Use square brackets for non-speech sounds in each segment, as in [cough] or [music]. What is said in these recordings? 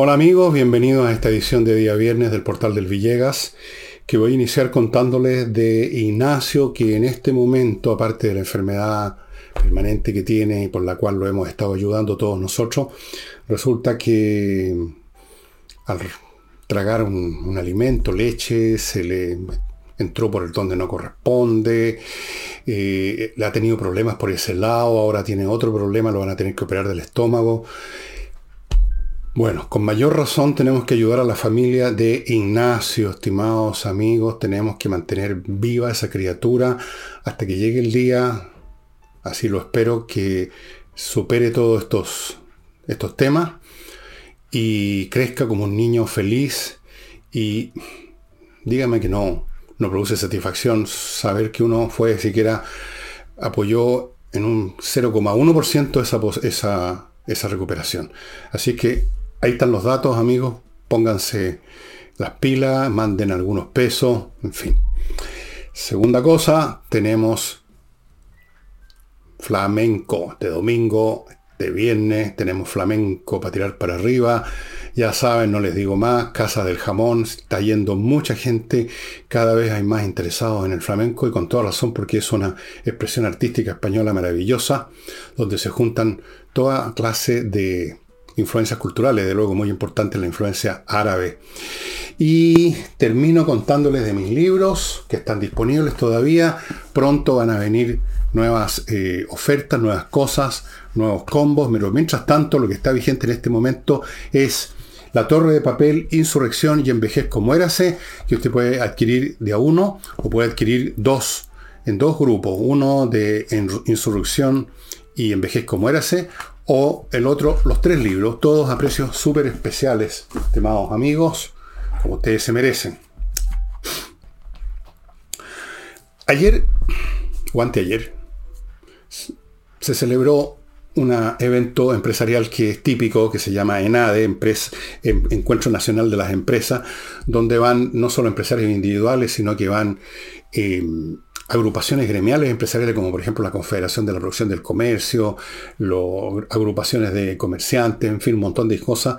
Hola amigos, bienvenidos a esta edición de día viernes del portal del Villegas, que voy a iniciar contándoles de Ignacio, que en este momento, aparte de la enfermedad permanente que tiene y por la cual lo hemos estado ayudando todos nosotros, resulta que al tragar un, alimento, leche, se le entró por el donde no corresponde, eh, le ha tenido problemas por ese lado, ahora tiene otro problema, lo van a tener que operar del estómago. Bueno, con mayor razón tenemos que ayudar a la familia de Ignacio, estimados amigos, tenemos que mantener viva esa criatura hasta que llegue el día, así lo espero, que supere todos estos, estos temas y crezca como un niño feliz. Y dígame que no, no produce satisfacción saber que uno fue siquiera apoyó en un 0,1% esa, esa, esa recuperación. Así que Ahí están los datos, amigos. Pónganse las pilas, manden algunos pesos, en fin. Segunda cosa, tenemos flamenco de domingo, de viernes, tenemos flamenco para tirar para arriba. Ya saben, no les digo más, Casa del Jamón, está yendo mucha gente, cada vez hay más interesados en el flamenco y con toda razón porque es una expresión artística española maravillosa, donde se juntan toda clase de influencias culturales, de luego muy importante la influencia árabe. Y termino contándoles de mis libros que están disponibles todavía. Pronto van a venir nuevas eh, ofertas, nuevas cosas, nuevos combos, pero mientras tanto lo que está vigente en este momento es la torre de papel, insurrección y envejez como érase, que usted puede adquirir de a uno o puede adquirir dos, en dos grupos, uno de insurrección y envejez como érase, o el otro, los tres libros, todos a precios súper especiales, estimados amigos, como ustedes se merecen. Ayer, o anteayer, se celebró un evento empresarial que es típico, que se llama ENADE, Encuentro Nacional de las Empresas, donde van no solo empresarios individuales, sino que van eh, agrupaciones gremiales empresariales como por ejemplo la Confederación de la Producción del Comercio, agrupaciones de comerciantes, en fin, un montón de cosas.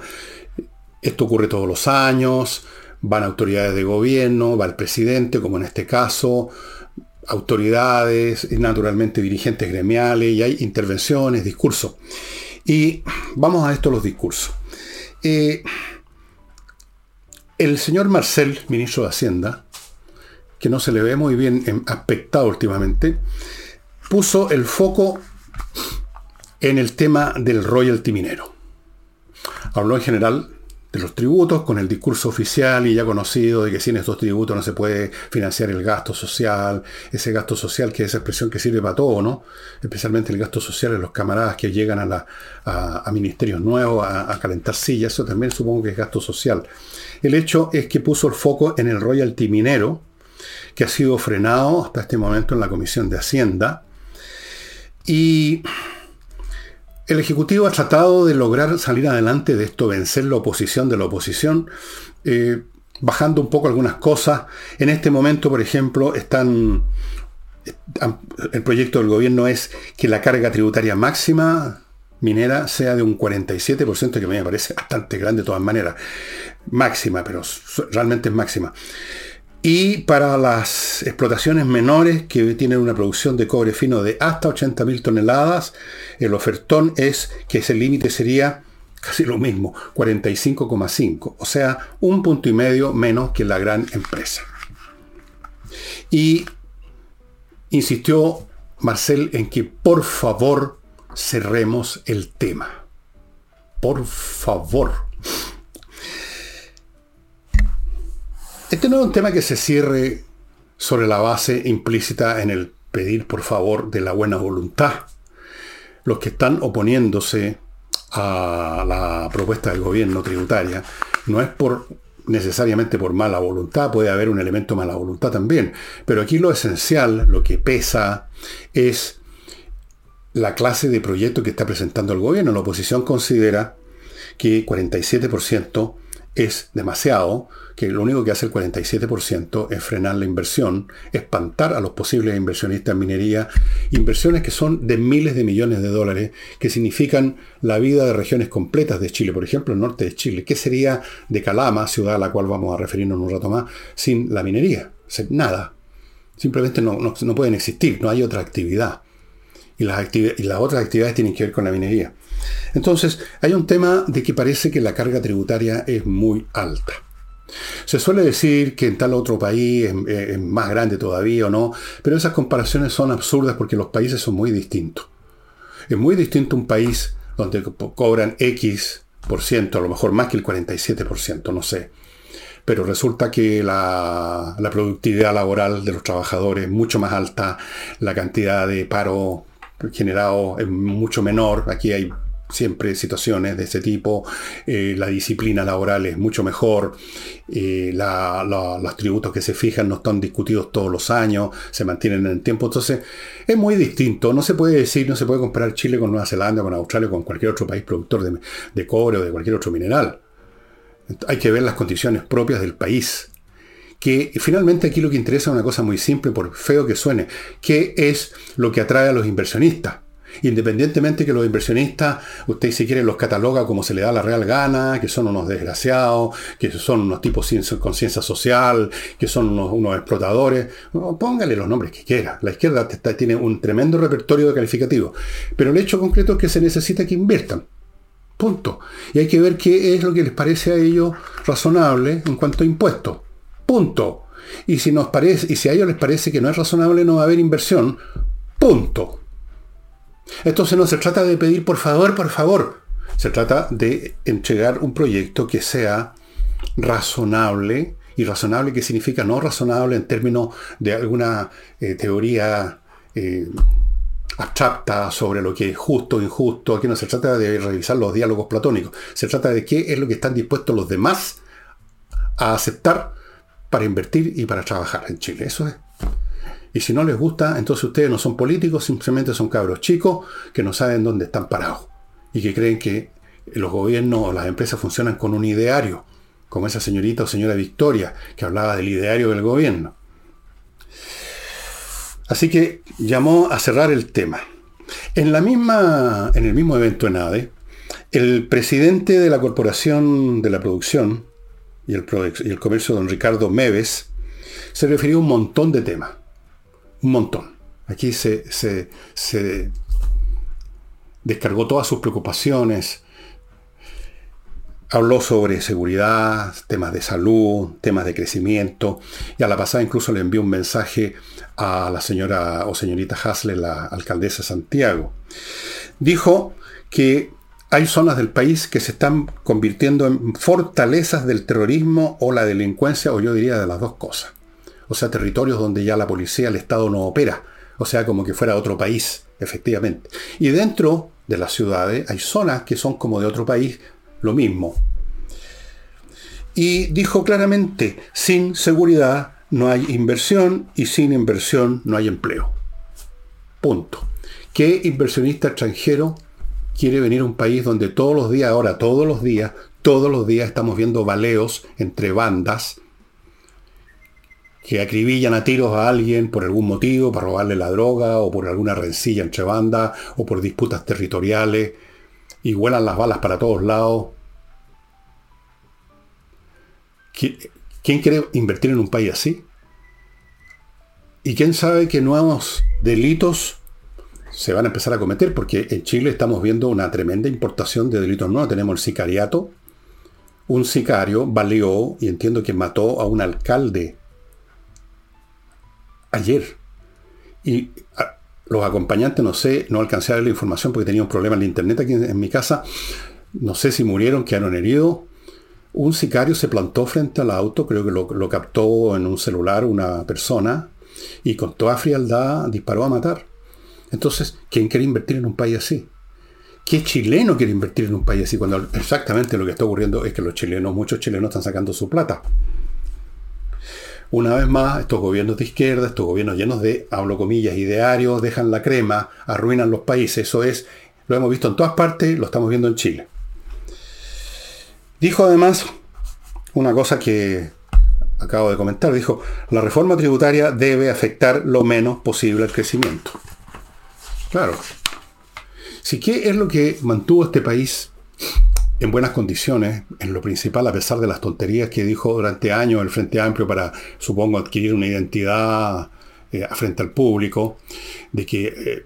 Esto ocurre todos los años, van autoridades de gobierno, va el presidente, como en este caso, autoridades, naturalmente dirigentes gremiales, y hay intervenciones, discursos. Y vamos a esto los discursos. Eh, el señor Marcel, ministro de Hacienda, que no se le ve muy bien aspectado últimamente, puso el foco en el tema del royalty minero. Habló en general de los tributos con el discurso oficial y ya conocido de que sin estos tributos no se puede financiar el gasto social, ese gasto social que es esa expresión que sirve para todo, ¿no? Especialmente el gasto social de los camaradas que llegan a, la, a, ministerios nuevos a, a, calentar sillas, eso también supongo que es gasto social. El hecho es que puso el foco en el royalty minero, que ha sido frenado hasta este momento en la Comisión de Hacienda. Y el Ejecutivo ha tratado de lograr salir adelante de esto, vencer la oposición de la oposición, eh, bajando un poco algunas cosas. En este momento, por ejemplo, están el proyecto del gobierno es que la carga tributaria máxima minera sea de un 47%, que me parece bastante grande de todas maneras. Máxima, pero realmente es máxima. Y para las explotaciones menores que tienen una producción de cobre fino de hasta 80.000 toneladas, el ofertón es que ese límite sería casi lo mismo, 45,5, o sea, un punto y medio menos que la gran empresa. Y insistió Marcel en que por favor cerremos el tema. Por favor. Este no es un tema que se cierre sobre la base implícita en el pedir por favor de la buena voluntad. Los que están oponiéndose a la propuesta del gobierno tributaria no es por necesariamente por mala voluntad, puede haber un elemento de mala voluntad también, pero aquí lo esencial, lo que pesa, es la clase de proyecto que está presentando el gobierno. La oposición considera que 47% es demasiado, que lo único que hace el 47% es frenar la inversión, espantar a los posibles inversionistas en minería, inversiones que son de miles de millones de dólares, que significan la vida de regiones completas de Chile, por ejemplo el norte de Chile. ¿Qué sería de Calama, ciudad a la cual vamos a referirnos un rato más, sin la minería? Nada. Simplemente no, no, pueden existir, no hay otra actividad. Y las, y las otras actividades tienen que ver con la minería. Entonces, hay un tema de que parece que la carga tributaria es muy alta. Se suele decir que en tal otro país es, más grande todavía o no, pero esas comparaciones son absurdas porque los países son muy distintos. Es muy distinto un país donde cobran X por ciento, a lo mejor más que el 47%, no sé. Pero resulta que la, la productividad laboral de los trabajadores es mucho más alta, la cantidad de paro generado es mucho menor. Aquí hay siempre situaciones de ese tipo, eh, la disciplina laboral es mucho mejor, eh, los tributos que se fijan no están discutidos todos los años, se mantienen en el tiempo, entonces es muy distinto, no se puede decir, no se puede comparar Chile con Nueva Zelanda, con Australia, con cualquier otro país productor de, de cobre o de cualquier otro mineral. Hay que ver las condiciones propias del país. Que finalmente aquí lo que interesa es una cosa muy simple, por feo que suene, que es lo que atrae a los inversionistas Independientemente que los inversionistas, usted si quiere los cataloga como se le da la real gana, que son unos desgraciados, que son unos tipos sin conciencia social, que son unos, explotadores, póngale los nombres que quiera. La izquierda tiene un tremendo repertorio de calificativos. Pero el hecho concreto es que se necesita que inviertan. Punto. Y hay que ver qué es lo que les parece a ellos razonable en cuanto a impuestos. Punto. Y si, nos parece, y si a ellos les parece que no es razonable, no va a haber inversión. Punto. Entonces no se trata de pedir por favor, por favor. Se trata de entregar un proyecto que sea razonable. Y razonable, ¿qué significa? No razonable en términos de alguna eh, teoría eh, abstracta sobre lo que es justo o injusto. Aquí no se trata de revisar los diálogos platónicos. Se trata de qué es lo que están dispuestos los demás a aceptar para invertir y para trabajar en Chile. Eso es. Y si no les gusta, entonces ustedes no son políticos, simplemente son cabros chicos que no saben dónde están parados. Y que creen que los gobiernos o las empresas funcionan con un ideario, como esa señorita o señora Victoria, que hablaba del ideario del gobierno. Así que llamó a cerrar el tema. En, la misma, en el mismo evento en ADE, el presidente de la Corporación de la Producción y el, y el Comercio, don Ricardo Meves, se refirió a un montón de temas un montón. Aquí se, descargó todas sus preocupaciones, habló sobre seguridad, temas de salud, temas de crecimiento, y a la pasada incluso le envió un mensaje a la señora o señorita Hasle, la alcaldesa de Santiago. Dijo que hay zonas del país que se están convirtiendo en fortalezas del terrorismo o la delincuencia, o yo diría de las dos cosas o sea, territorios donde ya la policía, el Estado no opera, o sea, como que fuera otro país, efectivamente. Y dentro de las ciudades hay zonas que son como de otro país, lo mismo. Y dijo claramente, sin seguridad no hay inversión y sin inversión no hay empleo. Punto. ¿Qué inversionista extranjero quiere venir a un país donde todos los días, ahora todos los días, todos los días estamos viendo baleos entre bandas, que acribillan a tiros a alguien por algún motivo, para robarle la droga, o por alguna rencilla entre bandas, o por disputas territoriales, y vuelan las balas para todos lados. ¿Quién quiere invertir en un país así? ¿Y quién sabe que nuevos delitos se van a empezar a cometer? Porque en Chile estamos viendo una tremenda importación de delitos nuevos. Tenemos el sicariato. Un sicario baleó y entiendo que mató a un alcalde ayer. Y ah, los acompañantes, no sé, no alcancé a ver la información porque tenía un problema en la internet aquí en, mi casa. No sé si murieron, quedaron heridos. Un sicario se plantó frente al auto, creo que lo, lo captó en un celular una persona y con toda frialdad disparó a matar. Entonces, ¿quién quiere invertir en un país así? ¿Qué chileno quiere invertir en un país así? Cuando exactamente lo que está ocurriendo es que los chilenos, muchos chilenos están sacando su plata. Una vez más, estos gobiernos de izquierda, estos gobiernos llenos de, hablo comillas, idearios, dejan la crema, arruinan los países. Eso es, lo hemos visto en todas partes, lo estamos viendo en Chile. Dijo además una cosa que acabo de comentar. Dijo, la reforma tributaria debe afectar lo menos posible el crecimiento. Claro. Si qué es lo que mantuvo este país en buenas condiciones, en lo principal, a pesar de las tonterías que dijo durante años el Frente Amplio para, supongo, adquirir una identidad eh, frente al público, de que eh,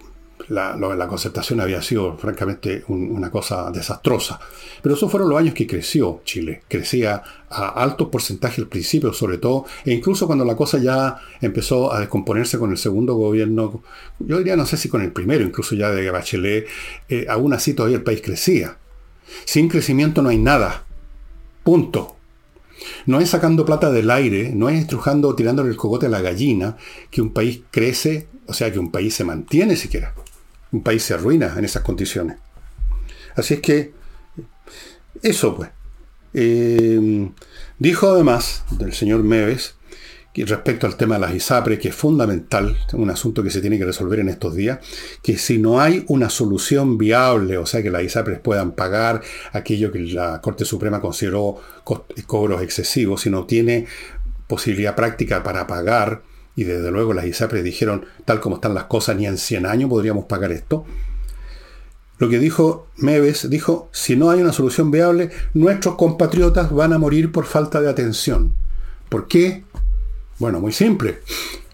la, concertación había sido francamente una cosa desastrosa. Pero esos fueron los años que creció Chile. Crecía a altos porcentajes al principio, sobre todo, e incluso cuando la cosa ya empezó a descomponerse con el segundo gobierno, yo diría, no sé si con el primero, incluso ya de Bachelet, eh, aún así todavía el país crecía. Sin crecimiento no hay nada. Punto. No es sacando plata del aire, no es estrujando o tirándole el cogote a la gallina que un país crece, o sea, que un país se mantiene siquiera un país se arruina en esas condiciones. Así es que, eso pues. Dijo además del señor Meves, respecto al tema de las ISAPRE, que es fundamental, un asunto que se tiene que resolver en estos días, que si no hay una solución viable, o sea, que las ISAPRES puedan pagar aquello que la Corte Suprema consideró cobros excesivos, si no tiene posibilidad práctica para pagar, y desde luego las ISAPRES dijeron, tal como están las cosas, ni en 100 años podríamos pagar esto. Lo que dijo Meves, dijo, si no hay una solución viable, nuestros compatriotas van a morir por falta de atención. ¿Por qué? Bueno, muy simple.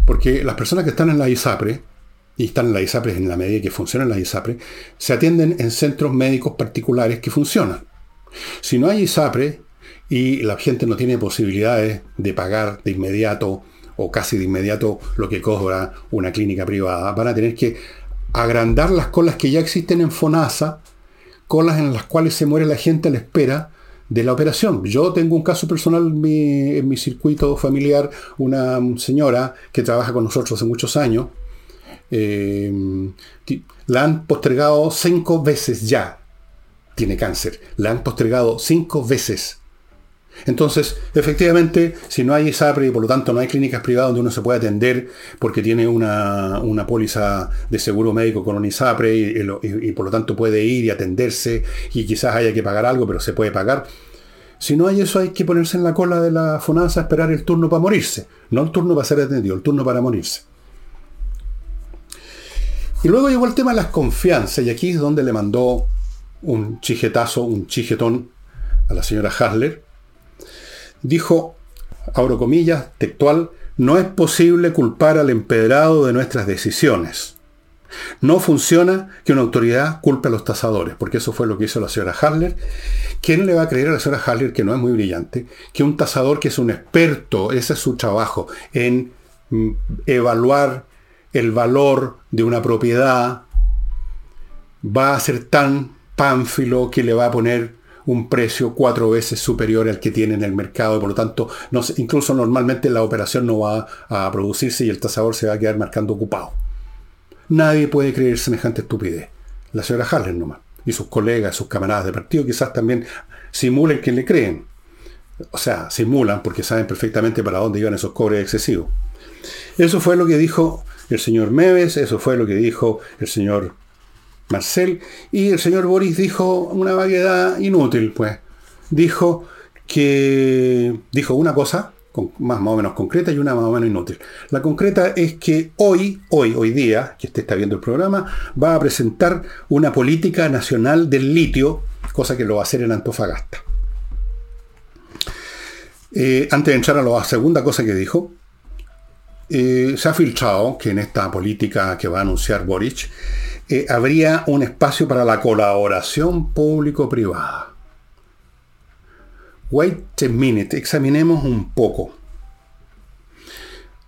Porque las personas que están en la ISAPRE, y están en la ISAPRE en la medida que funcionan las ISAPRE, se atienden en centros médicos particulares que funcionan. Si no hay ISAPRE y la gente no tiene posibilidades de pagar de inmediato o casi de inmediato lo que cobra una clínica privada. Van a tener que agrandar las colas que ya existen en FONASA, colas en las cuales se muere la gente a la espera de la operación. Yo tengo un caso personal en mi, circuito familiar, una señora que trabaja con nosotros hace muchos años, eh, la han postergado cinco veces ya. Tiene cáncer. La han postergado cinco veces. Entonces, efectivamente, si no hay ISAPRE y por lo tanto no hay clínicas privadas donde uno se puede atender porque tiene una, póliza de seguro médico con un ISAPRE y, por lo tanto puede ir y atenderse y quizás haya que pagar algo, pero se puede pagar. Si no hay eso, hay que ponerse en la cola de la FONASA a esperar el turno para morirse. No el turno para ser atendido, el turno para morirse. Y luego llegó el tema de las confianzas, y aquí es donde le mandó un chijetazo, un chijetón a la señora Hasler, dijo, abro comillas, textual, no es posible culpar al empedrado de nuestras decisiones. No funciona que una autoridad culpe a los tasadores, porque eso fue lo que hizo la señora Harler. ¿Quién le va a creer a la señora Harler, que no es muy brillante, que un tasador que es un experto, ese es su trabajo, en mm, evaluar el valor de una propiedad, va a ser tan pánfilo que le va a poner un precio cuatro veces superior al que tiene en el mercado y por lo tanto no, incluso normalmente la operación no va a producirse y el tasador se va a quedar marcando ocupado. Nadie puede creer semejante estupidez. La señora Harler nomás. Y sus colegas, sus camaradas de partido quizás también simulen que le creen. O sea, simulan porque saben perfectamente para dónde iban esos cobres excesivos. Eso fue lo que dijo el señor Meves, eso fue lo que dijo el señor Marcel, y el señor Boris dijo una vaguedad inútil, pues. Dijo que. dijo una cosa más, más o menos concreta y una más o menos inútil. La concreta es que hoy, hoy, hoy día, que usted está viendo el programa, va a presentar una política nacional del litio, cosa que lo va a hacer en Antofagasta. Eh, antes de entrar a la segunda cosa que dijo, eh, se ha filtrado que en esta política que va a anunciar Boric, eh, habría un espacio para la colaboración público-privada. Wait a minute, examinemos un poco.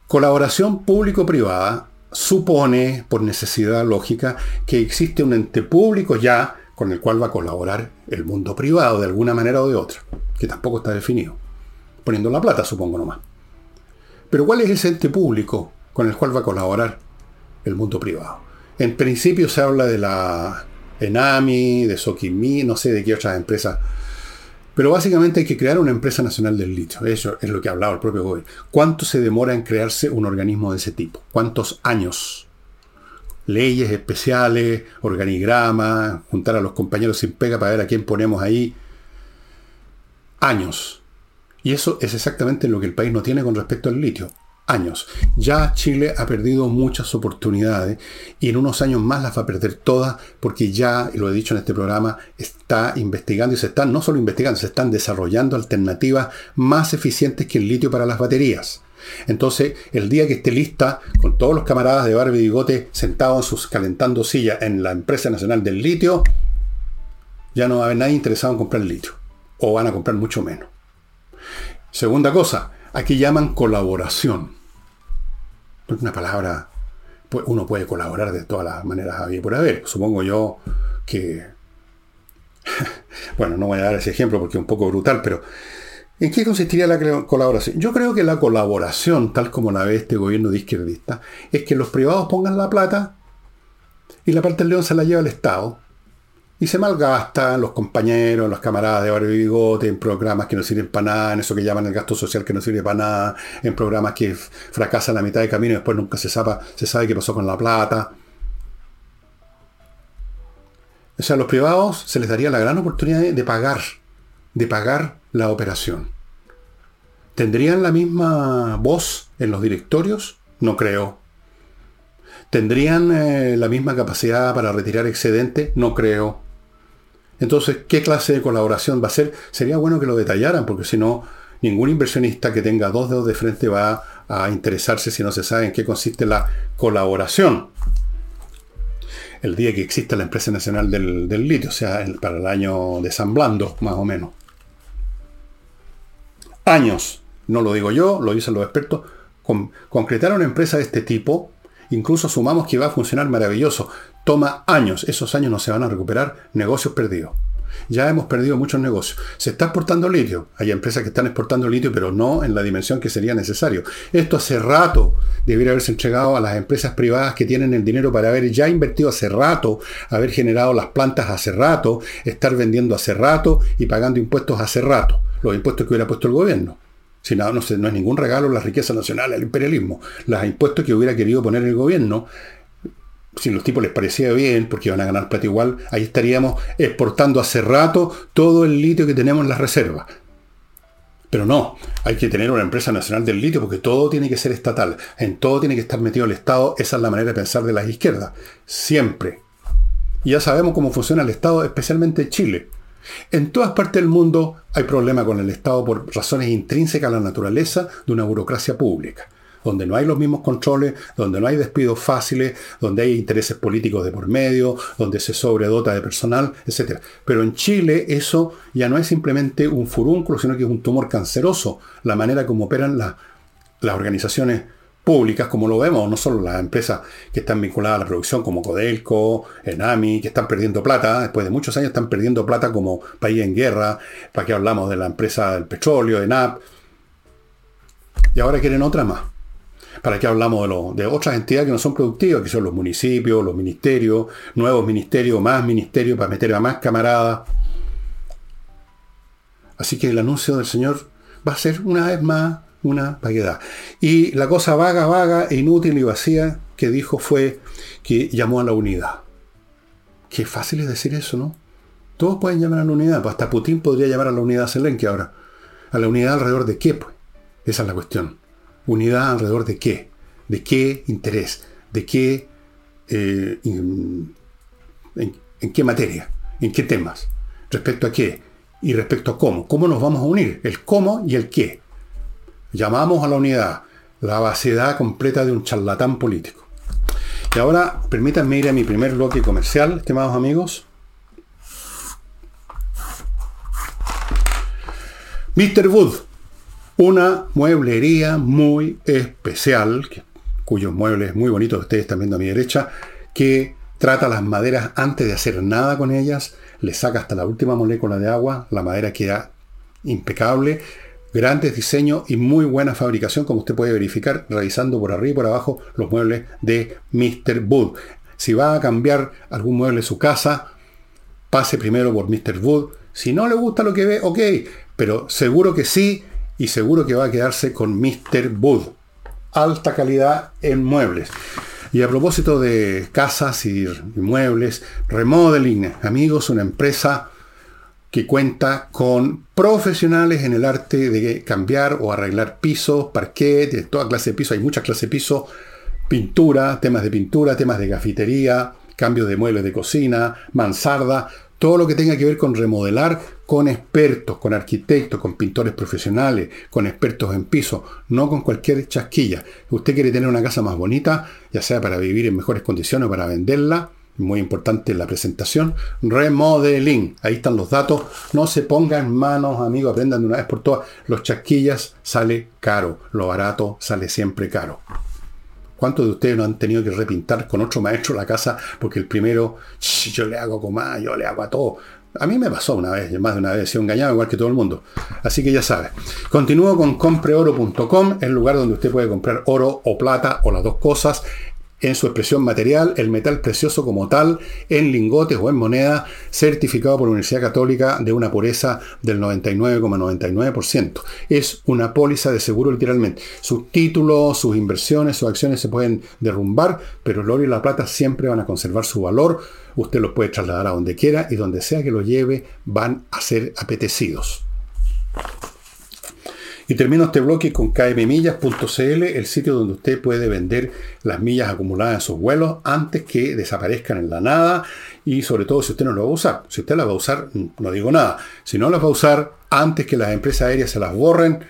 Colaboración público-privada supone, por necesidad lógica, que existe un ente público ya con el cual va a colaborar el mundo privado de alguna manera o de otra, que tampoco está definido. Poniendo la plata, supongo nomás. Pero ¿cuál es ese ente público con el cual va a colaborar el mundo privado? En principio se habla de la Enami, de Sokimi, no sé de qué otras empresas. Pero básicamente hay que crear una empresa nacional del litio. Eso es lo que ha hablado el propio gobierno. ¿Cuánto se demora en crearse un organismo de ese tipo? ¿Cuántos años? Leyes especiales, organigramas, juntar a los compañeros sin pega para ver a quién ponemos ahí. Años. Y eso es exactamente lo que el país no tiene con respecto al litio. Ya Chile ha perdido muchas oportunidades y en unos años más las va a perder todas porque ya, y lo he dicho en este programa, está investigando y se están, no solo investigando, se están desarrollando alternativas más eficientes que el litio para las baterías. Entonces, el día que esté lista, con todos los camaradas de Barba y Bigote sentados en sus calentando sillas en la empresa nacional del litio, ya no va a haber nadie interesado en comprar litio. O van a comprar mucho menos. Segunda cosa, aquí llaman colaboración. Una palabra, pues, uno puede colaborar de todas las maneras había por haber. Supongo yo que, [laughs] bueno, no voy a dar ese ejemplo porque es un poco brutal, pero ¿en qué consistiría la colaboración? Yo creo que la colaboración, tal como la ve este gobierno de izquierdista, es que los privados pongan la plata y la parte del león se la lleva el Estado y se malgastan los compañeros, los camaradas de barrio y bigote en programas que no sirven para nada, en eso que llaman el gasto social que no sirve para nada, en programas que fracasan a mitad de camino y después nunca se sabe, qué pasó con la plata. O sea, a los privados se les daría la gran oportunidad de pagar, de pagar la operación. ¿Tendrían la misma voz en los directorios? No creo. ¿Tendrían eh, la misma capacidad para retirar excedente? No creo. Entonces, ¿qué clase de colaboración va a ser? Sería bueno que lo detallaran, porque si no, ningún inversionista que tenga dos dedos de frente va a interesarse si no se sabe en qué consiste la colaboración. El día que exista la empresa nacional del, litio, o sea, para el año de San Blando, más o menos. Años, no lo digo yo, lo dicen los expertos, concretar una empresa de este tipo, incluso sumamos que va a funcionar maravilloso toma años. Esos años no se van a recuperar. Negocios perdidos. Ya hemos perdido muchos negocios. Se está exportando litio. Hay empresas que están exportando litio, pero no en la dimensión que sería necesario. Esto hace rato debería haberse entregado a las empresas privadas que tienen el dinero para haber ya invertido hace rato, haber generado las plantas hace rato, estar vendiendo hace rato y pagando impuestos hace rato. Los impuestos que hubiera puesto el gobierno. Si no, no, no es ningún regalo la riqueza nacional, el imperialismo. Los impuestos que hubiera querido poner el gobierno si los tipos les parecía bien, porque iban a ganar plata igual, ahí estaríamos exportando hace rato todo el litio que tenemos en las reservas. Pero no, hay que tener una empresa nacional del litio porque todo tiene que ser estatal, en todo tiene que estar metido el Estado, esa es la manera de pensar de las izquierdas, siempre. Y ya sabemos cómo funciona el Estado, especialmente en Chile. En todas partes del mundo hay problema con el Estado por razones intrínsecas a la naturaleza de una burocracia pública donde no hay los mismos controles, donde no hay despidos fáciles, donde hay intereses políticos de por medio, donde se sobredota de personal, etc. Pero en Chile eso ya no es simplemente un furúnculo, sino que es un tumor canceroso, la manera como operan las organizaciones públicas, como lo vemos, no solo las empresas que están vinculadas a la producción, como Codelco, Enami, que están perdiendo plata, después de muchos años están perdiendo plata como país en guerra, para que hablamos de la empresa del petróleo, ENAP, y ahora quieren otra más. ¿Para qué hablamos de, otras entidades que no son productivas, que son los municipios, los ministerios, nuevos ministerios, más ministerios para meter a más camaradas? Así que el anuncio del Señor va a ser una vez más una vaguedad. Y la cosa vaga, vaga, inútil y vacía que dijo fue que llamó a la unidad. Qué fácil es decir eso, ¿no? Todos pueden llamar a la unidad, pues hasta Putin podría llamar a la unidad Zelensky ahora. ¿A la unidad alrededor de qué? Pues? Esa es la cuestión. ¿Unidad alrededor de qué? ¿De qué interés? ¿De qué... Eh, en, qué materia? ¿En qué temas? ¿Respecto a qué? Y respecto a cómo. ¿Cómo nos vamos a unir? El cómo y el qué. Llamamos a la unidad la vaciedad completa de un charlatán político. Y ahora permítanme ir a mi primer bloque comercial, estimados amigos. Mr. Wood, una mueblería muy especial, cuyos muebles muy bonitos ustedes están viendo a mi derecha, que trata las maderas antes de hacer nada con ellas, le saca hasta la última molécula de agua, la madera queda impecable, grandes diseños y muy buena fabricación, como usted puede verificar revisando por arriba y por abajo los muebles de Mr. Wood. Si va a cambiar algún mueble en su casa, pase primero por Mr. Wood. Si no le gusta lo que ve, ok, pero seguro que sí, y seguro que va a quedarse con Mr. Wood. Alta calidad en muebles. Y a propósito de casas y muebles, Remodeling, amigos, una empresa que cuenta con profesionales en el arte de cambiar o arreglar pisos, parquet, toda clase de pisos, hay muchas clases de pisos, pintura, temas de pintura, temas de gafitería, cambio de muebles de cocina, mansarda, todo lo que tenga que ver con remodelar con expertos, con arquitectos, con pintores profesionales, con expertos en piso, no con cualquier chasquilla. Usted quiere tener una casa más bonita, ya sea para vivir en mejores condiciones o para venderla, muy importante la presentación, remodeling, ahí están los datos, no se pongan manos, amigos, aprendan de una vez por todas, los chasquillas sale caro, lo barato sale siempre caro. ¿Cuántos de ustedes no han tenido que repintar con otro maestro la casa porque el primero, yo le hago como yo le hago a todo? A mí me pasó una vez, más de una vez, he sido engañado igual que todo el mundo. Así que ya sabe. Continúo con compreoro.com, el lugar donde usted puede comprar oro o plata o las dos cosas en su expresión material, el metal precioso como tal, en lingotes o en moneda, certificado por la Universidad Católica de una pureza del 99,99%. Es una póliza de seguro literalmente. Sus títulos, sus inversiones, sus acciones se pueden derrumbar, pero el oro y la plata siempre van a conservar su valor. Usted los puede trasladar a donde quiera y donde sea que lo lleve van a ser apetecidos. Y termino este bloque con kmmillas.cl, el sitio donde usted puede vender las millas acumuladas en sus vuelos antes que desaparezcan en la nada y sobre todo si usted no lo va a usar. Si usted las va a usar, no digo nada. Si no las va a usar antes que las empresas aéreas se las borren,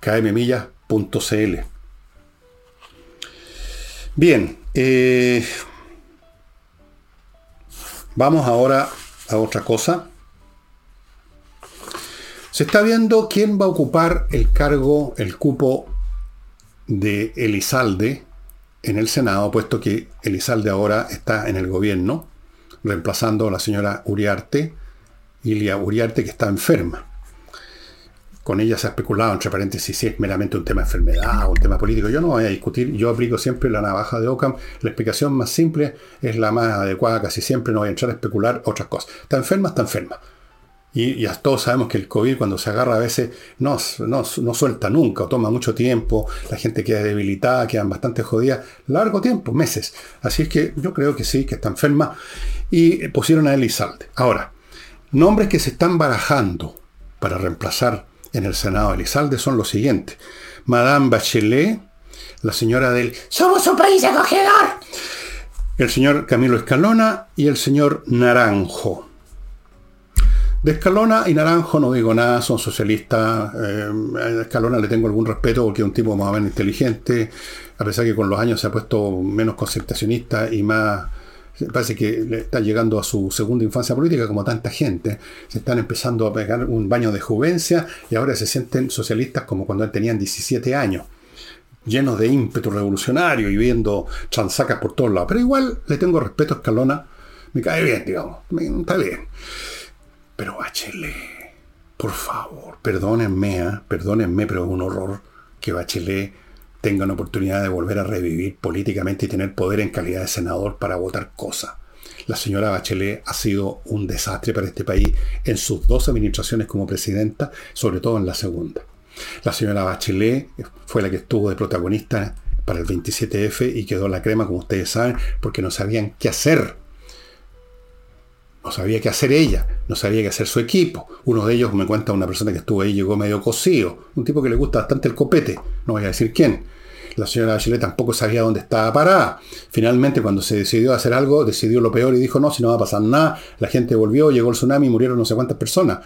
kmmillas.cl. Bien, eh, vamos ahora a otra cosa. Se está viendo quién va a ocupar el cargo, el cupo de Elizalde en el Senado, puesto que Elizalde ahora está en el gobierno, reemplazando a la señora Uriarte, Ilia Uriarte, que está enferma. Con ella se ha especulado, entre paréntesis, si es meramente un tema de enfermedad o un tema político. Yo no voy a discutir, yo aplico siempre la navaja de Ockham. La explicación más simple es la más adecuada casi siempre, no voy a entrar a especular otras cosas. Está enferma, está enferma. Y, ya todos sabemos que el COVID cuando se agarra a veces no, no, suelta nunca o toma mucho tiempo, la gente queda debilitada, quedan bastante jodidas, largo tiempo, meses. Así es que yo creo que sí, que está enferma. Y pusieron a Elizalde. Ahora, nombres que se están barajando para reemplazar en el Senado a Elizalde son los siguientes. Madame Bachelet, la señora del Somos un país acogedor. El señor Camilo Escalona y el señor Naranjo. De Escalona y Naranjo no digo nada, son socialistas. Eh, a Escalona le tengo algún respeto porque es un tipo más o menos inteligente, a pesar que con los años se ha puesto menos concertacionista y más... Parece que le está llegando a su segunda infancia política como tanta gente. Se están empezando a pegar un baño de juvencia y ahora se sienten socialistas como cuando tenían 17 años llenos de ímpetu revolucionario y viendo transacas por todos lados. Pero igual le tengo respeto a Escalona. Me cae bien, digamos. está bien. Pero Bachelet, por favor, perdónenme, ¿eh? perdónenme, pero es un horror que Bachelet tenga una oportunidad de volver a revivir políticamente y tener poder en calidad de senador para votar cosas. La señora Bachelet ha sido un desastre para este país en sus dos administraciones como presidenta, sobre todo en la segunda. La señora Bachelet fue la que estuvo de protagonista para el 27F y quedó la crema, como ustedes saben, porque no sabían qué hacer no sabía qué hacer ella, no sabía qué hacer su equipo. Uno de ellos, me cuenta una persona que estuvo ahí, llegó medio cocido. Un tipo que le gusta bastante el copete, no voy a decir quién. La señora Bachelet tampoco sabía dónde estaba parada. Finalmente, cuando se decidió hacer algo, decidió lo peor y dijo, no, si no va a pasar nada. La gente volvió, llegó el tsunami y murieron no sé cuántas personas.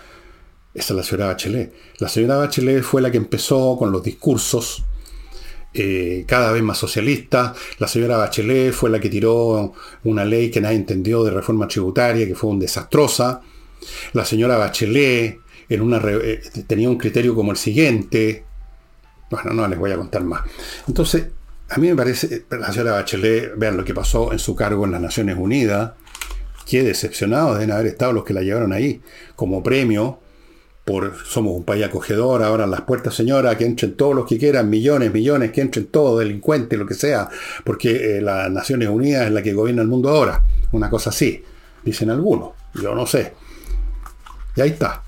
Esa es la señora Bachelet. La señora Bachelet fue la que empezó con los discursos eh, cada vez más socialista. La señora Bachelet fue la que tiró una ley que nadie entendió de reforma tributaria, que fue un desastrosa. La señora Bachelet en una eh, tenía un criterio como el siguiente. Bueno, no les voy a contar más. Entonces, a mí me parece, la señora Bachelet, vean lo que pasó en su cargo en las Naciones Unidas. Qué decepcionados deben haber estado los que la llevaron ahí como premio por somos un país acogedor, ahora las puertas, señora, que entren todos los que quieran, millones, millones, que entren todos, delincuentes, lo que sea, porque eh, las Naciones Unidas es la que gobierna el mundo ahora. Una cosa así, dicen algunos, yo no sé. Y ahí está.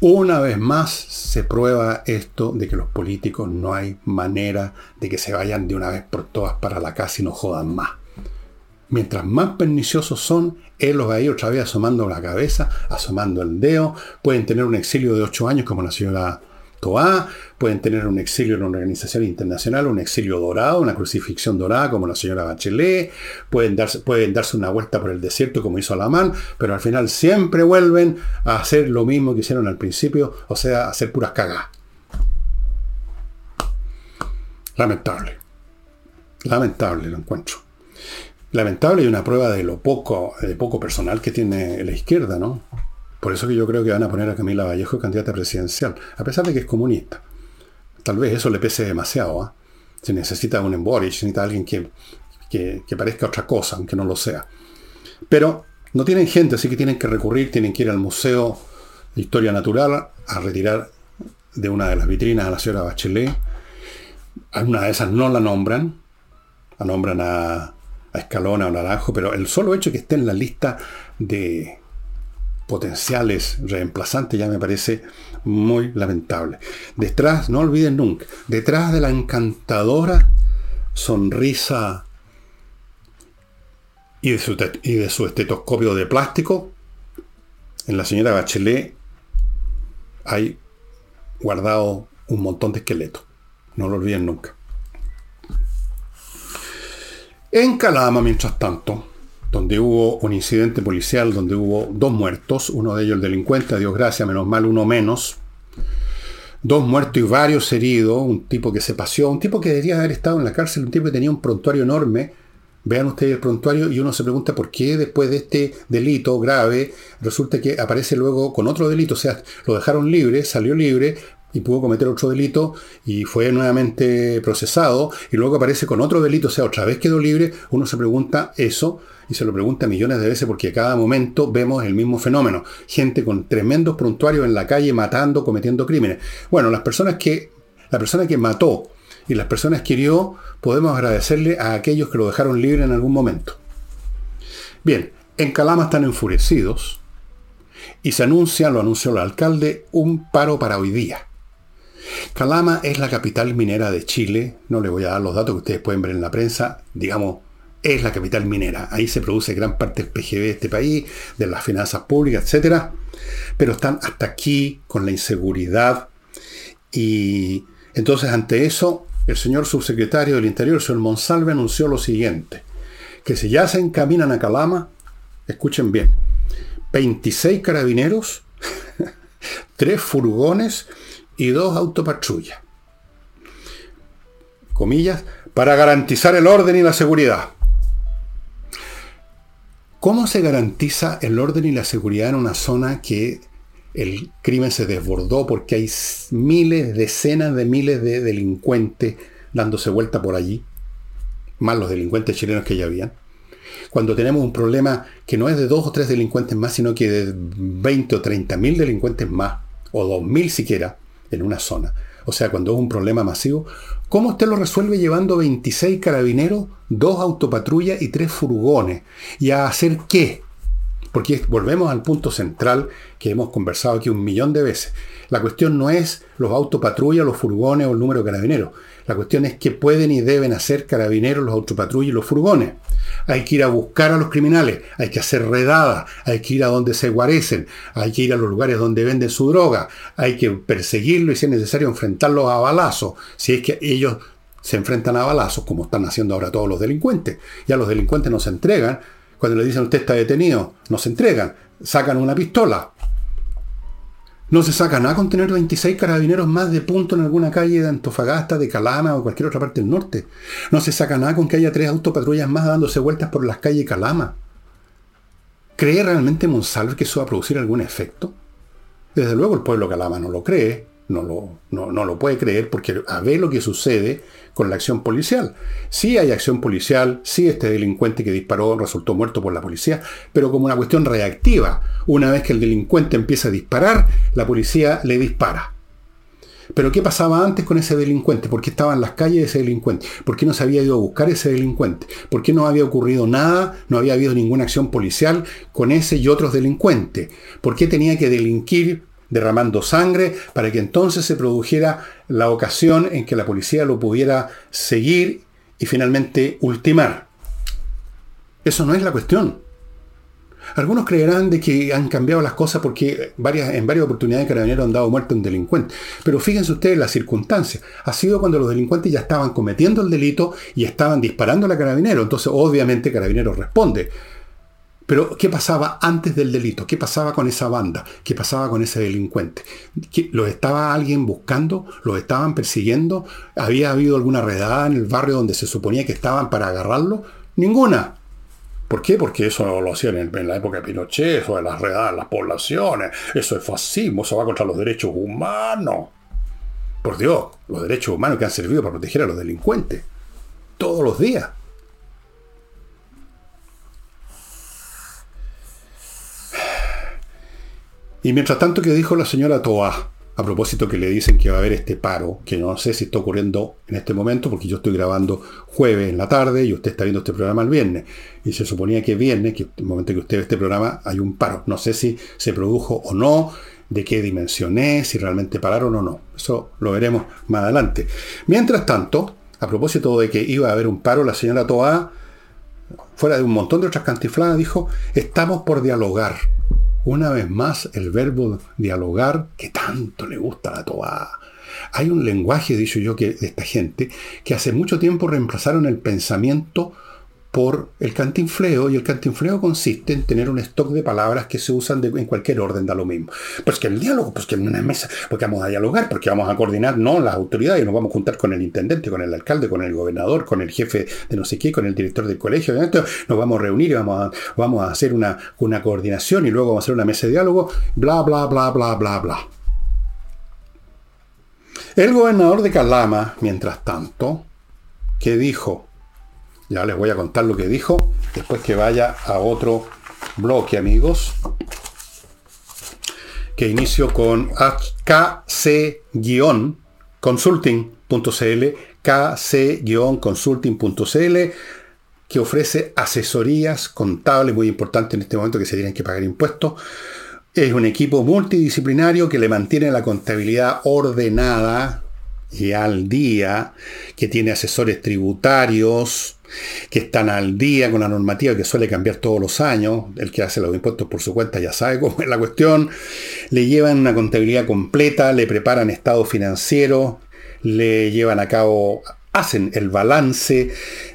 Una vez más se prueba esto de que los políticos no hay manera de que se vayan de una vez por todas para la casa y no jodan más. Mientras más perniciosos son, él los va a ir otra vez asomando la cabeza, asomando el dedo, pueden tener un exilio de ocho años como la señora Toá, pueden tener un exilio en una organización internacional, un exilio dorado, una crucifixión dorada como la señora Bachelet, pueden darse, pueden darse una vuelta por el desierto como hizo Alamán, pero al final siempre vuelven a hacer lo mismo que hicieron al principio, o sea, a hacer puras cagas. Lamentable. Lamentable lo encuentro. Lamentable y una prueba de lo poco, personal que tiene la izquierda, ¿no? Por eso que yo creo que van a poner a Camila Vallejo candidata presidencial, a pesar de que es comunista. Tal vez eso le pese demasiado. ¿ah? Se necesita un se necesita alguien que, que, parezca otra cosa, aunque no lo sea. Pero no tienen gente, así que tienen que recurrir, tienen que ir al Museo de Historia Natural a retirar de una de las vitrinas a la señora Bachelet. Algunas de esas no la nombran, la nombran a, a Escalona o Naranjo, pero el solo hecho que esté en la lista de potenciales reemplazantes ya me parece muy lamentable. Detrás, no olviden nunca, detrás de la encantadora sonrisa y de su, y de su estetoscopio de plástico, en la señora Bachelet hay guardado un montón de esqueletos. No lo olviden nunca. En Calama, mientras tanto, donde hubo un incidente policial, donde hubo dos muertos, uno de ellos el delincuente, a Dios gracias, menos mal uno menos, dos muertos y varios heridos, un tipo que se paseó, un tipo que debería haber estado en la cárcel, un tipo que tenía un prontuario enorme, vean ustedes el prontuario y uno se pregunta por qué después de este delito grave resulta que aparece luego con otro delito, o sea, lo dejaron libre, salió libre, y pudo cometer otro delito y fue nuevamente procesado y luego aparece con otro delito, o sea, otra vez quedó libre, uno se pregunta eso y se lo pregunta millones de veces porque a cada momento vemos el mismo fenómeno. Gente con tremendos prontuarios en la calle matando, cometiendo crímenes. Bueno, las personas que, la persona que mató y las personas que hirió, podemos agradecerle a aquellos que lo dejaron libre en algún momento. Bien, en Calama están enfurecidos y se anuncia, lo anunció el alcalde, un paro para hoy día. Calama es la capital minera de Chile, no le voy a dar los datos que ustedes pueden ver en la prensa, digamos, es la capital minera. Ahí se produce gran parte del PGB de este país, de las finanzas públicas, etc. Pero están hasta aquí con la inseguridad. Y entonces ante eso, el señor subsecretario del Interior, el señor Monsalve, anunció lo siguiente, que si ya se encaminan a Calama, escuchen bien, 26 carabineros, [laughs] 3 furgones y 2 autopatrullas. Comillas, para garantizar el orden y la seguridad. ¿Cómo se garantiza el orden y la seguridad en una zona que el crimen se desbordó porque hay miles, decenas de miles de delincuentes dándose vuelta por allí? Más los delincuentes chilenos que ya habían. Cuando tenemos un problema que no es de dos o tres delincuentes más, sino que de 20 o 30 mil delincuentes más, o dos mil siquiera, en una zona. O sea, cuando es un problema masivo, ¿cómo usted lo resuelve llevando 26 carabineros, dos autopatrullas y tres furgones? ¿Y a hacer qué? Porque volvemos al punto central que hemos conversado aquí un millón de veces. La cuestión no es los autopatrullas, los furgones o el número de carabineros. La cuestión es qué pueden y deben hacer carabineros, los autopatrullas y los furgones. Hay que ir a buscar a los criminales, hay que hacer redadas, hay que ir a donde se guarecen, hay que ir a los lugares donde venden su droga, hay que perseguirlo y si es necesario enfrentarlos a balazos, si es que ellos se enfrentan a balazos, como están haciendo ahora todos los delincuentes. Ya los delincuentes no se entregan, cuando le dicen usted está detenido, no se entregan, sacan una pistola, no se saca nada con tener 26 carabineros más de punto en alguna calle de Antofagasta, de Calama o cualquier otra parte del norte. No se saca nada con que haya tres autopatrullas más dándose vueltas por las calles de Calama. ¿Cree realmente Monsalve que eso va a producir algún efecto? Desde luego el pueblo Calama no lo cree, no lo, no, no lo puede creer porque a ver lo que sucede con la acción policial. Sí hay acción policial, sí este delincuente que disparó resultó muerto por la policía, pero como una cuestión reactiva. Una vez que el delincuente empieza a disparar, la policía le dispara. Pero ¿qué pasaba antes con ese delincuente? ¿Por qué estaba en las calles ese delincuente? ¿Por qué no se había ido a buscar ese delincuente? ¿Por qué no había ocurrido nada? No había habido ninguna acción policial con ese y otros delincuentes. ¿Por qué tenía que delinquir derramando sangre para que entonces se produjera la ocasión en que la policía lo pudiera seguir y finalmente ultimar. Eso no es la cuestión. Algunos creerán de que han cambiado las cosas porque varias, en varias oportunidades carabineros han dado muerte a un delincuente. Pero fíjense ustedes las circunstancias. Ha sido cuando los delincuentes ya estaban cometiendo el delito y estaban disparando a carabinero. Entonces, obviamente, carabinero responde. Pero, ¿qué pasaba antes del delito? ¿Qué pasaba con esa banda? ¿Qué pasaba con ese delincuente? ¿Los estaba alguien buscando? ¿Los estaban persiguiendo? ¿Había habido alguna redada en el barrio donde se suponía que estaban para agarrarlo? Ninguna. ¿Por qué? Porque eso lo hacían en, la época de Pinochet, eso de las redadas las poblaciones, eso es fascismo, eso va contra los derechos humanos. Por Dios, los derechos humanos que han servido para proteger a los delincuentes. Todos los días. Y mientras tanto, ¿qué dijo la señora Toa? A propósito que le dicen que va a haber este paro, que no sé si está ocurriendo en este momento, porque yo estoy grabando jueves en la tarde y usted está viendo este programa el viernes. Y se suponía que viernes, que el momento que usted ve este programa, hay un paro. No sé si se produjo o no, de qué dimensión es, si realmente pararon o no. Eso lo veremos más adelante. Mientras tanto, a propósito de que iba a haber un paro, la señora Toa, fuera de un montón de otras cantifladas, dijo, estamos por dialogar una vez más el verbo dialogar que tanto le gusta a la toa. Hay un lenguaje, dicho yo, que, de esta gente, que hace mucho tiempo reemplazaron el pensamiento por el cantinfleo, y el cantinfleo consiste en tener un stock de palabras que se usan en cualquier orden, da lo mismo. Pues que el diálogo, pues que en una mesa, porque vamos a dialogar, porque vamos a coordinar, no las autoridades, nos vamos a juntar con el intendente, con el alcalde, con el gobernador, con el jefe de no sé qué, con el director del colegio, nos vamos a reunir y vamos a, vamos a hacer una, una coordinación y luego vamos a hacer una mesa de diálogo, bla, bla, bla, bla, bla, bla. El gobernador de Calama, mientras tanto, que dijo, ya les voy a contar lo que dijo después que vaya a otro bloque, amigos. Que inicio con kc-consulting.cl, kc-consulting.cl, que ofrece asesorías contables muy importantes en este momento que se tienen que pagar impuestos. Es un equipo multidisciplinario que le mantiene la contabilidad ordenada y al día, que tiene asesores tributarios, que están al día con la normativa que suele cambiar todos los años, el que hace los impuestos por su cuenta ya sabe cómo es la cuestión, le llevan una contabilidad completa, le preparan estado financiero, le llevan a cabo hacen el balance,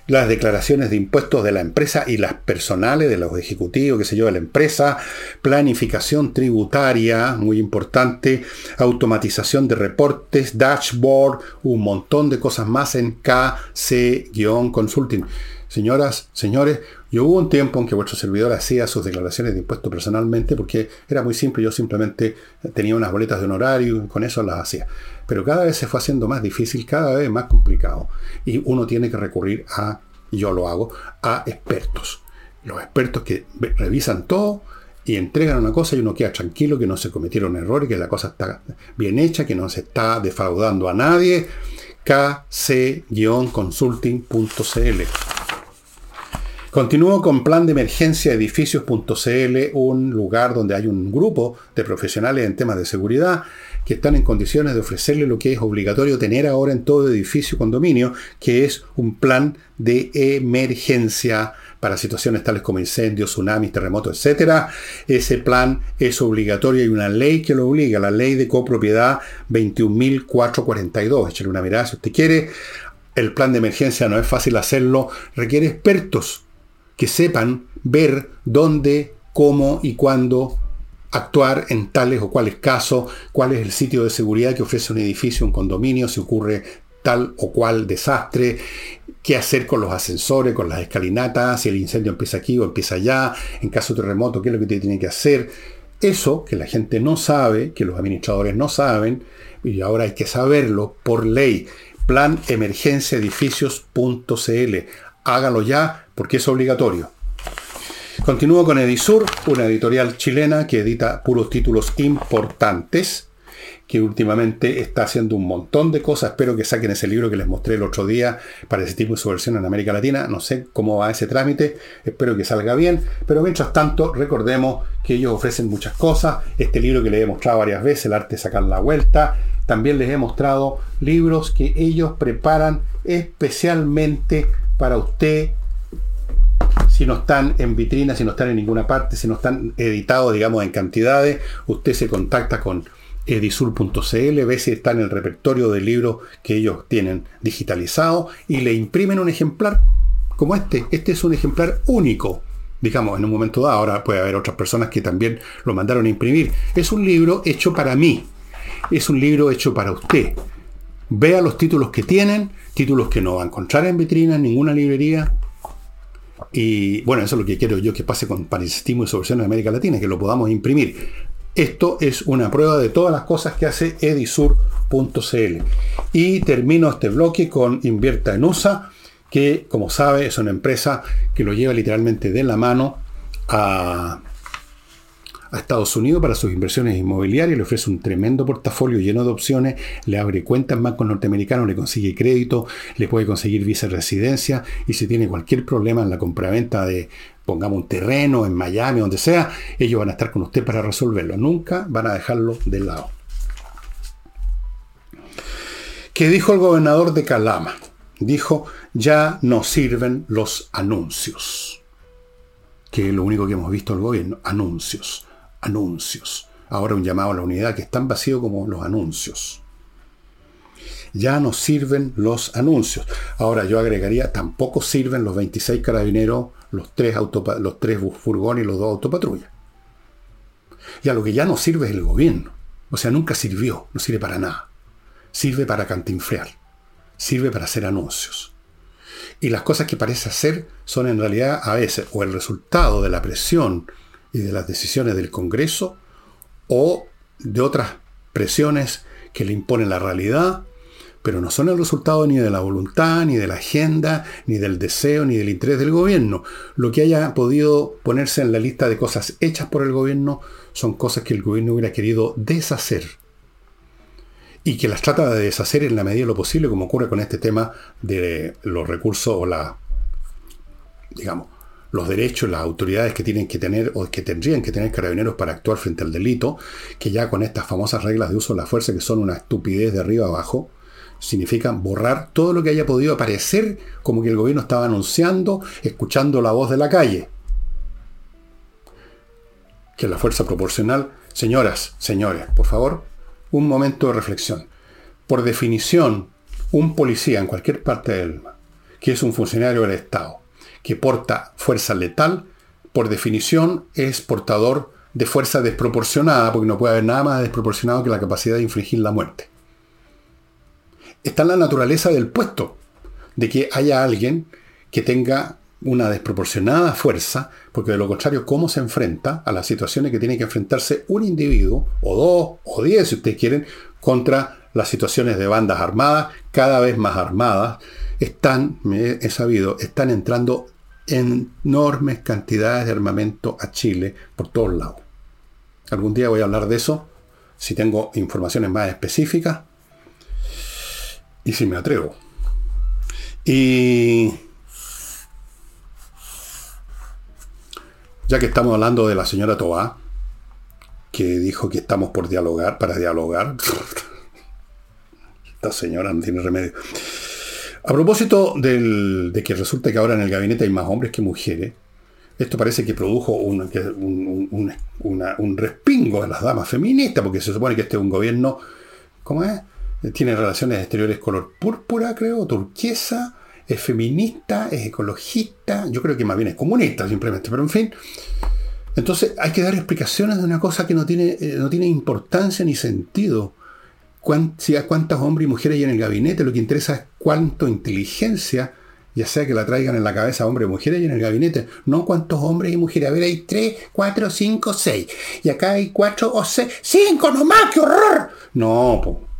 las declaraciones de impuestos de la empresa y las personales de los ejecutivos, que se yo, de la empresa, planificación tributaria, muy importante, automatización de reportes, dashboard, un montón de cosas más en KC-Consulting. Señoras, señores, yo hubo un tiempo en que vuestro servidor hacía sus declaraciones de impuestos personalmente porque era muy simple, yo simplemente tenía unas boletas de honorario y con eso las hacía. Pero cada vez se fue haciendo más difícil, cada vez más complicado. Y uno tiene que recurrir a, yo lo hago, a expertos. Los expertos que revisan todo y entregan una cosa y uno queda tranquilo que no se cometieron errores, que la cosa está bien hecha, que no se está defraudando a nadie. kc-consulting.cl Continúo con plan de emergencia edificios.cl, un lugar donde hay un grupo de profesionales en temas de seguridad que están en condiciones de ofrecerle lo que es obligatorio tener ahora en todo edificio condominio, que es un plan de emergencia para situaciones tales como incendios, tsunamis, terremotos, etc. Ese plan es obligatorio, hay una ley que lo obliga, la ley de copropiedad 21.442. Échale una mirada si usted quiere. El plan de emergencia no es fácil hacerlo, requiere expertos que sepan ver dónde, cómo y cuándo actuar en tales o cuales casos, cuál es el sitio de seguridad que ofrece un edificio, un condominio, si ocurre tal o cual desastre, qué hacer con los ascensores, con las escalinatas, si el incendio empieza aquí o empieza allá, en caso de terremoto, qué es lo que tiene que hacer. Eso que la gente no sabe, que los administradores no saben, y ahora hay que saberlo por ley. Plan Emergencia Edificios.cl. Hágalo ya porque es obligatorio. Continúo con Edisur, una editorial chilena que edita puros títulos importantes, que últimamente está haciendo un montón de cosas. Espero que saquen ese libro que les mostré el otro día para ese tipo de subversión en América Latina. No sé cómo va ese trámite, espero que salga bien. Pero mientras tanto, recordemos que ellos ofrecen muchas cosas. Este libro que les he mostrado varias veces, El arte sacar la vuelta. También les he mostrado libros que ellos preparan especialmente para usted si no están en vitrina, si no están en ninguna parte, si no están editados, digamos, en cantidades, usted se contacta con edisur.cl, ve si está en el repertorio de libros que ellos tienen digitalizado y le imprimen un ejemplar como este. Este es un ejemplar único, digamos, en un momento dado. Ahora puede haber otras personas que también lo mandaron a imprimir. Es un libro hecho para mí. Es un libro hecho para usted. Vea los títulos que tienen, títulos que no va a encontrar en vitrina, en ninguna librería. Y bueno, eso es lo que quiero yo que pase con Parisistismo y Soluciones de América Latina, que lo podamos imprimir. Esto es una prueba de todas las cosas que hace edisur.cl. Y termino este bloque con Invierta en USA que, como sabe, es una empresa que lo lleva literalmente de la mano a, Estados Unidos para sus inversiones inmobiliarias, le ofrece un tremendo portafolio lleno de opciones, le abre cuentas en bancos norteamericanos, le consigue crédito, le puede conseguir visa residencia y si tiene cualquier problema en la compraventa de, pongamos un terreno en Miami, donde sea, ellos van a estar con usted para resolverlo. Nunca van a dejarlo de lado. ¿Qué dijo el gobernador de Calama? Dijo, ya no sirven los anuncios. Que es lo único que hemos visto el gobierno, anuncios, anuncios. Ahora un llamado a la unidad que es tan vacío como los anuncios. Ya no sirven los anuncios. Ahora yo agregaría, tampoco sirven los 26 carabineros, los tres, los tres furgones y los dos autopatrullas. Ya lo que ya no sirve es el gobierno. O sea, nunca sirvió, no sirve para nada. Sirve para cantinfrear. Sirve para hacer anuncios. Y las cosas que parece hacer son en realidad a veces o el resultado de la presión y de las decisiones del Congreso o de otras presiones que le imponen la realidad, pero no son el resultado ni de la voluntad, ni de la agenda, ni del deseo, ni del interés del gobierno. Lo que haya podido ponerse en la lista de cosas hechas por el gobierno son cosas que el gobierno hubiera querido deshacer y que las trata de deshacer en la medida de lo posible, como ocurre con este tema de los recursos o la, digamos, los derechos, las autoridades que tienen que tener o que tendrían que tener carabineros para actuar frente al delito, que ya con estas famosas reglas de uso de la fuerza, que son una estupidez de arriba abajo, significan borrar todo lo que haya podido aparecer como que el gobierno estaba anunciando, escuchando la voz de la calle. Que la fuerza proporcional, señoras, señores, por favor, un momento de reflexión. Por definición, un policía en cualquier parte del que es un funcionario del Estado, que porta fuerza letal, por definición es portador de fuerza desproporcionada, porque no puede haber nada más desproporcionado que la capacidad de infligir la muerte. Está en la naturaleza del puesto, de que haya alguien que tenga una desproporcionada fuerza, porque de lo contrario, ¿cómo se enfrenta a las situaciones que tiene que enfrentarse un individuo, o dos, o diez, si ustedes quieren, contra las situaciones de bandas armadas, cada vez más armadas, están, me he sabido, están entrando enormes cantidades de armamento a Chile por todos lados. Algún día voy a hablar de eso, si tengo informaciones más específicas y si me atrevo. Y Ya que estamos hablando de la señora Toa, que dijo que estamos por dialogar, para dialogar. [laughs] Esta señora no tiene remedio. A propósito de que resulta que ahora en el gabinete hay más hombres que mujeres, esto parece que produjo un, un, respingo de las damas feministas, porque se supone que este es un gobierno, ¿cómo es? Tiene relaciones exteriores color púrpura, creo, turquesa, es feminista, es ecologista, yo creo que más bien es comunista simplemente, pero en fin. Entonces hay que dar explicaciones de una cosa que no tiene, eh, no tiene importancia ni sentido. si a cuántos hombres y mujeres hay en el gabinete, lo que interesa es cuánto inteligencia, ya sea que la traigan en la cabeza hombres y mujeres hay en el gabinete, no cuántos hombres y mujeres. A ver, hay tres, cuatro, cinco, seis. Y acá hay cuatro o seis. ¡Cinco nomás! ¡Qué horror! No, pues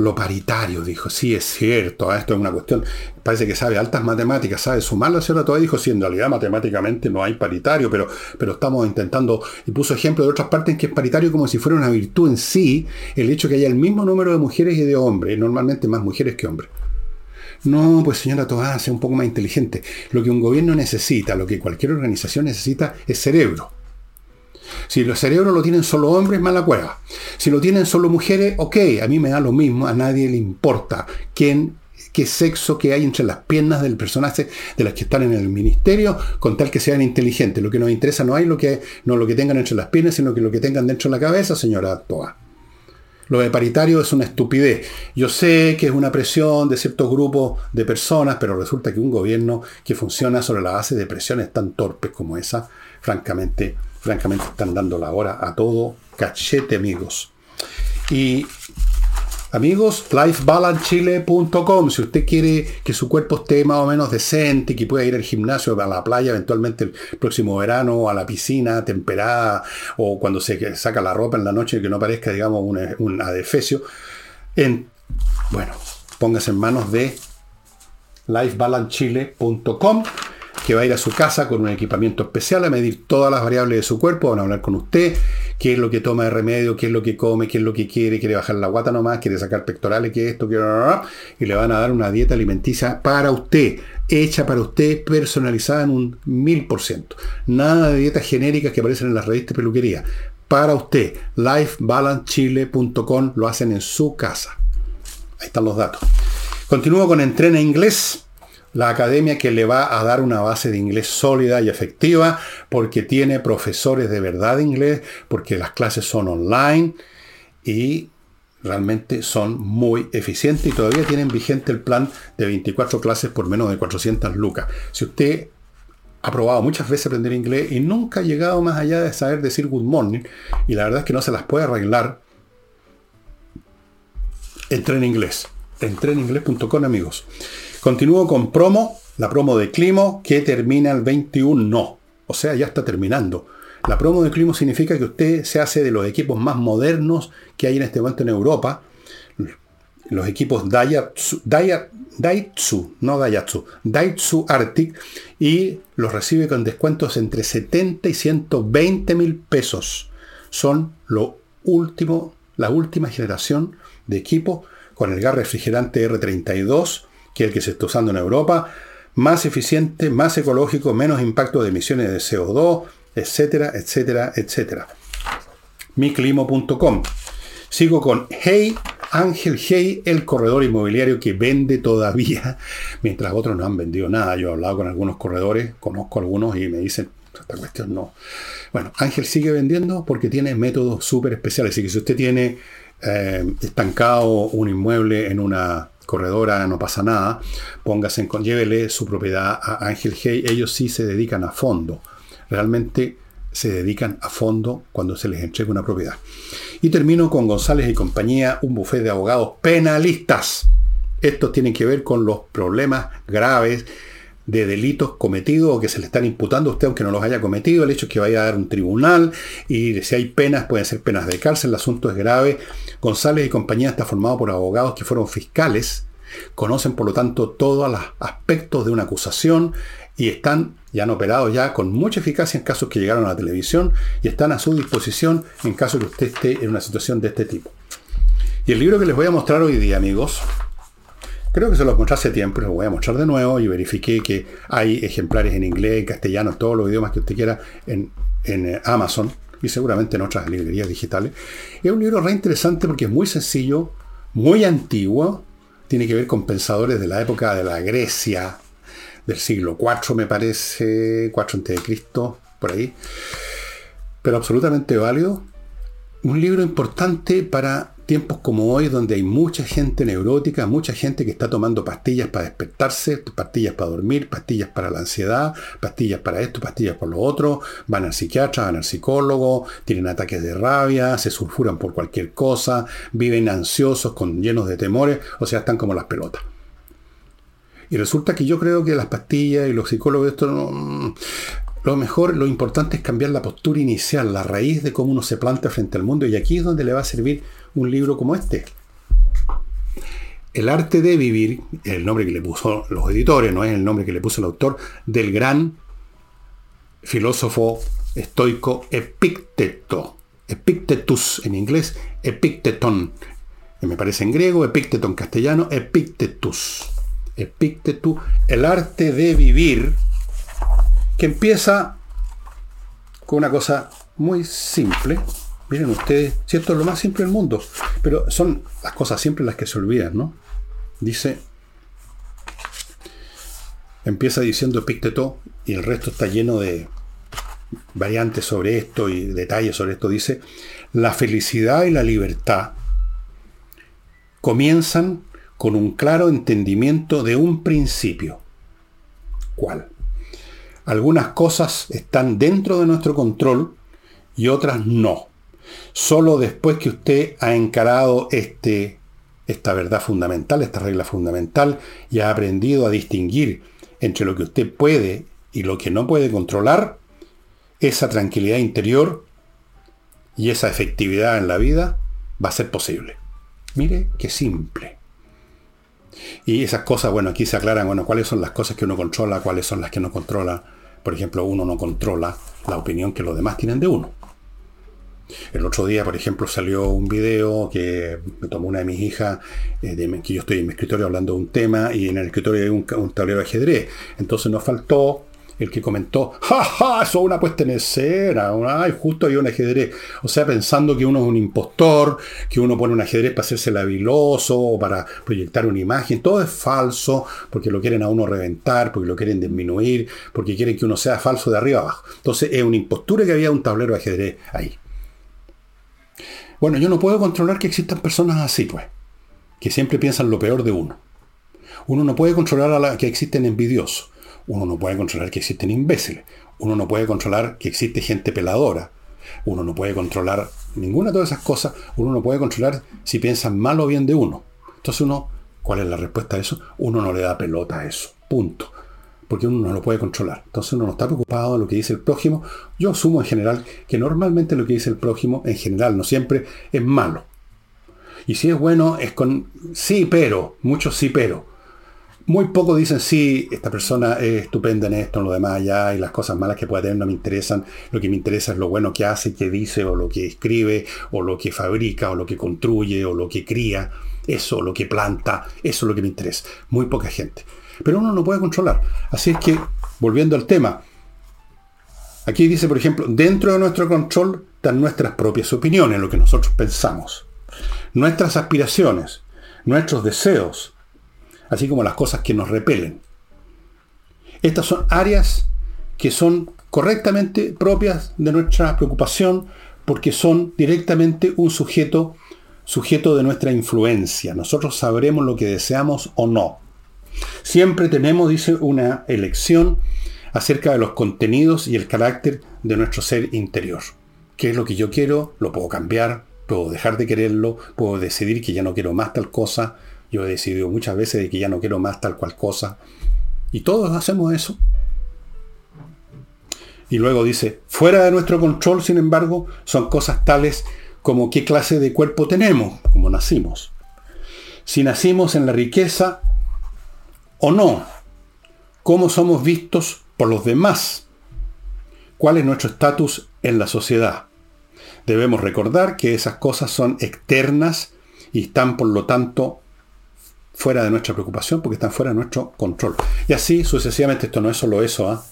lo paritario, dijo, sí es cierto, ah, esto es una cuestión, parece que sabe altas matemáticas, sabe sumar la señora todavía dijo, sí, en realidad matemáticamente no hay paritario, pero, pero estamos intentando, y puso ejemplo de otras partes en que es paritario como si fuera una virtud en sí, el hecho que haya el mismo número de mujeres y de hombres, normalmente más mujeres que hombres. No, pues señora Toá, sea un poco más inteligente. Lo que un gobierno necesita, lo que cualquier organización necesita es cerebro. Si los cerebros lo tienen solo hombres, mala cueva. Si lo tienen solo mujeres, ok, a mí me da lo mismo, a nadie le importa quién qué sexo que hay entre las piernas del personaje de las que están en el ministerio, con tal que sean inteligentes. Lo que nos interesa no hay lo que, no lo que tengan entre las piernas, sino que lo que tengan dentro de la cabeza, señora Toa. Lo de paritario es una estupidez. Yo sé que es una presión de ciertos grupos de personas, pero resulta que un gobierno que funciona sobre la base de presiones tan torpes como esa, francamente, francamente están dando la hora a todo cachete, amigos. Y Amigos, lifebalancechile.com. Si usted quiere que su cuerpo esté más o menos decente, que pueda ir al gimnasio, a la playa, eventualmente el próximo verano, a la piscina temperada, o cuando se saca la ropa en la noche que no parezca, digamos, un, un adefesio, en, bueno, póngase en manos de lifebalancechile.com que va a ir a su casa con un equipamiento especial a medir todas las variables de su cuerpo, van a hablar con usted, qué es lo que toma de remedio, qué es lo que come, qué es lo que quiere, quiere bajar la guata nomás, quiere sacar pectorales, qué es esto, quiere... y le van a dar una dieta alimenticia para usted, hecha para usted, personalizada en un mil por ciento. Nada de dietas genéricas que aparecen en las revistas de peluquería. Para usted, lifebalancechile.com lo hacen en su casa. Ahí están los datos. Continúo con Entrena Inglés la academia que le va a dar una base de inglés sólida y efectiva, porque tiene profesores de verdad de inglés, porque las clases son online y realmente son muy eficientes y todavía tienen vigente el plan de 24 clases por menos de 400 lucas. Si usted ha probado muchas veces aprender inglés y nunca ha llegado más allá de saber decir good morning, y la verdad es que no se las puede arreglar, entre en inglés. Entre en inglés.com amigos. Continúo con promo, la promo de Climo, que termina el 21. No, o sea, ya está terminando. La promo de Climo significa que usted se hace de los equipos más modernos que hay en este momento en Europa. Los equipos Daihatsu, Daihatsu, no Daihatsu, Daihatsu Arctic y los recibe con descuentos entre 70 y 120 mil pesos. Son lo último, la última generación de equipo con el gas refrigerante R32 que el que se está usando en Europa, más eficiente, más ecológico, menos impacto de emisiones de CO2, etcétera, etcétera, etcétera. miclimo.com. Sigo con Hey, Ángel Hey, el corredor inmobiliario que vende todavía, [laughs] mientras otros no han vendido nada. Yo he hablado con algunos corredores, conozco algunos y me dicen, esta cuestión no. Bueno, Ángel sigue vendiendo porque tiene métodos súper especiales. Así que si usted tiene eh, estancado un inmueble en una corredora, no pasa nada, póngase en, llévele su propiedad a Ángel Hey, ellos sí se dedican a fondo, realmente se dedican a fondo cuando se les entrega una propiedad. Y termino con González y compañía, un bufete de abogados penalistas. Estos tienen que ver con los problemas graves de delitos cometidos o que se le están imputando a usted aunque no los haya cometido, el hecho es que vaya a dar un tribunal y si hay penas, pueden ser penas de cárcel, el asunto es grave. González y compañía está formado por abogados que fueron fiscales, conocen por lo tanto todos los aspectos de una acusación y están, ya han operado ya con mucha eficacia en casos que llegaron a la televisión y están a su disposición en caso que usted esté en una situación de este tipo. Y el libro que les voy a mostrar hoy día, amigos, Creo que se lo mostré hace tiempo, lo voy a mostrar de nuevo y verifiqué que hay ejemplares en inglés, en castellano, todos los idiomas que usted quiera en, eh, Amazon y seguramente en otras librerías digitales. Es un libro re interesante porque es muy sencillo, muy antiguo, tiene que ver con pensadores de la época de la Grecia, del siglo IV me parece, 4 Cristo, por ahí, pero absolutamente válido. Un libro importante para tiempos como hoy, donde hay mucha gente neurótica, mucha gente que está tomando pastillas para despertarse, pastillas para dormir, pastillas para la ansiedad, pastillas para esto, pastillas por lo otro, van al psiquiatra, van al psicólogo, tienen ataques de rabia, se sulfuran por cualquier cosa, viven ansiosos, con, llenos de temores, o sea, están como las pelotas. Y resulta que yo creo que las pastillas y los psicólogos, esto no, lo mejor, lo importante es cambiar la postura inicial, la raíz de cómo uno se planta frente al mundo. Y aquí es donde le va a servir un libro como este. El arte de vivir, el nombre que le puso los editores, no es el nombre que le puso el autor, del gran filósofo estoico Epicteto. Epictetus en inglés, Epicteton. Me parece en griego, Epicteton en castellano, Epictetus. Epictetus, el arte de vivir, que empieza con una cosa muy simple, Miren ustedes, es lo más simple del mundo, pero son las cosas simples las que se olvidan, ¿no? Dice, empieza diciendo Epicteto y el resto está lleno de variantes sobre esto y detalles sobre esto. Dice, la felicidad y la libertad comienzan con un claro entendimiento de un principio. ¿Cuál? Algunas cosas están dentro de nuestro control y otras no. Solo después que usted ha encarado este, esta verdad fundamental, esta regla fundamental, y ha aprendido a distinguir entre lo que usted puede y lo que no puede controlar, esa tranquilidad interior y esa efectividad en la vida va a ser posible. Mire qué simple. Y esas cosas, bueno, aquí se aclaran, bueno, cuáles son las cosas que uno controla, cuáles son las que no controla. Por ejemplo, uno no controla la opinión que los demás tienen de uno. El otro día, por ejemplo, salió un video que me tomó una de mis hijas, eh, que yo estoy en mi escritorio hablando de un tema y en el escritorio hay un, tablero de ajedrez. Entonces nos faltó el que comentó, ¡Ja, ja! Eso es una puesta en escena, ay, justo había un ajedrez. O sea, pensando que uno es un impostor, que uno pone un ajedrez para hacerse labiloso o para proyectar una imagen. Todo es falso porque lo quieren a uno reventar, porque lo quieren disminuir, porque quieren que uno sea falso de arriba abajo. Entonces es una impostura que había un tablero de ajedrez ahí. Bueno, yo no puedo controlar que existan personas así, pues, que siempre piensan lo peor de uno. Uno no puede controlar a la que existen envidiosos. Uno no puede controlar que existen imbéciles. Uno no puede controlar que existe gente peladora. Uno no puede controlar ninguna de todas esas cosas. Uno no puede controlar si piensan mal o bien de uno. Entonces uno, ¿cuál es la respuesta a eso? Uno no le da pelota a eso. Punto. Porque uno no lo puede controlar. Entonces uno no está preocupado de lo que dice el prójimo. Yo asumo en general que normalmente lo que dice el prójimo, en general, no siempre, es malo. Y si es bueno, es con sí, pero, mucho sí, pero muy poco dicen, sí, esta persona es estupenda en esto, en lo demás ya, y las cosas malas que puede tener no me interesan. Lo que me interesa es lo bueno que hace, que dice, o lo que escribe, o lo que fabrica, o lo que construye, o lo que cría. Eso, lo que planta, eso es lo que me interesa. Muy poca gente. Pero uno no puede controlar. Así es que, volviendo al tema, aquí dice, por ejemplo, dentro de nuestro control están nuestras propias opiniones, lo que nosotros pensamos, nuestras aspiraciones, nuestros deseos, así como las cosas que nos repelen. Estas son áreas que son correctamente propias de nuestra preocupación porque son directamente un sujeto, sujeto de nuestra influencia. Nosotros sabremos lo que deseamos o no. Siempre tenemos, dice, una elección acerca de los contenidos y el carácter de nuestro ser interior. ¿Qué es lo que yo quiero? Lo puedo cambiar, puedo dejar de quererlo, puedo decidir que ya no quiero más tal cosa, yo he decidido muchas veces de que ya no quiero más tal cual cosa. Y todos hacemos eso. Y luego dice, fuera de nuestro control, sin embargo, son cosas tales como qué clase de cuerpo tenemos, como nacimos. Si nacimos en la riqueza o no. Cómo somos vistos por los demás. ¿Cuál es nuestro estatus en la sociedad? Debemos recordar que esas cosas son externas y están por lo tanto fuera de nuestra preocupación porque están fuera de nuestro control. Y así sucesivamente, esto no es solo eso. ¿ah?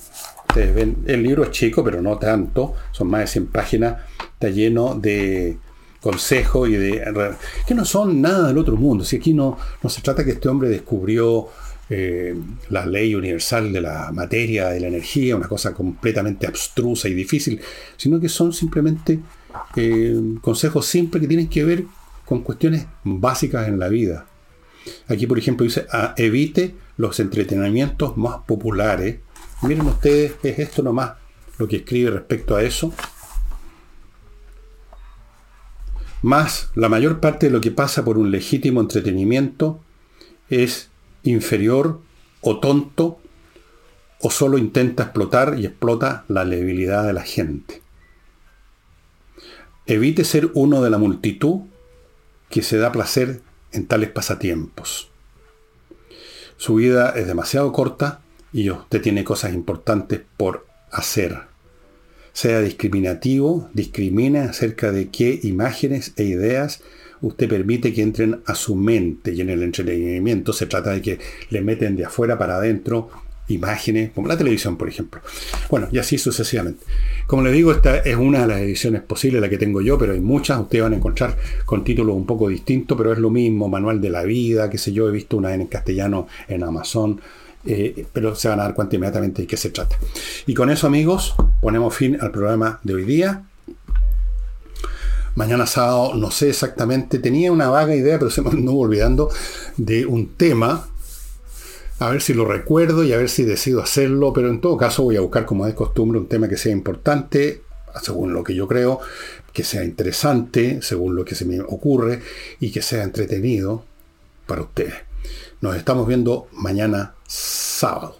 Ustedes ven, el libro es chico, pero no tanto, son más de 100 páginas, está lleno de consejos y de... que no son nada del otro mundo. Si aquí no, no se trata que este hombre descubrió eh, la ley universal de la materia, de la energía, una cosa completamente abstrusa y difícil, sino que son simplemente eh, consejos simples que tienen que ver con cuestiones básicas en la vida. Aquí, por ejemplo, dice, ah, evite los entretenimientos más populares. Miren ustedes, es esto nomás lo que escribe respecto a eso. Más, la mayor parte de lo que pasa por un legítimo entretenimiento es inferior o tonto o solo intenta explotar y explota la debilidad de la gente. Evite ser uno de la multitud que se da placer en tales pasatiempos. Su vida es demasiado corta y usted tiene cosas importantes por hacer. Sea discriminativo, discrimina acerca de qué imágenes e ideas usted permite que entren a su mente y en el entretenimiento se trata de que le meten de afuera para adentro imágenes, como la televisión, por ejemplo. Bueno, y así sucesivamente. Como le digo, esta es una de las ediciones posibles, la que tengo yo, pero hay muchas, ustedes van a encontrar con títulos un poco distintos, pero es lo mismo, Manual de la Vida, qué sé yo, he visto una en castellano en Amazon, eh, pero se van a dar cuenta inmediatamente de qué se trata. Y con eso, amigos, ponemos fin al programa de hoy día. Mañana sábado, no sé exactamente, tenía una vaga idea, pero se me [laughs] anduvo olvidando de un tema. A ver si lo recuerdo y a ver si decido hacerlo, pero en todo caso voy a buscar, como es costumbre, un tema que sea importante, según lo que yo creo, que sea interesante, según lo que se me ocurre, y que sea entretenido para ustedes. Nos estamos viendo mañana sábado.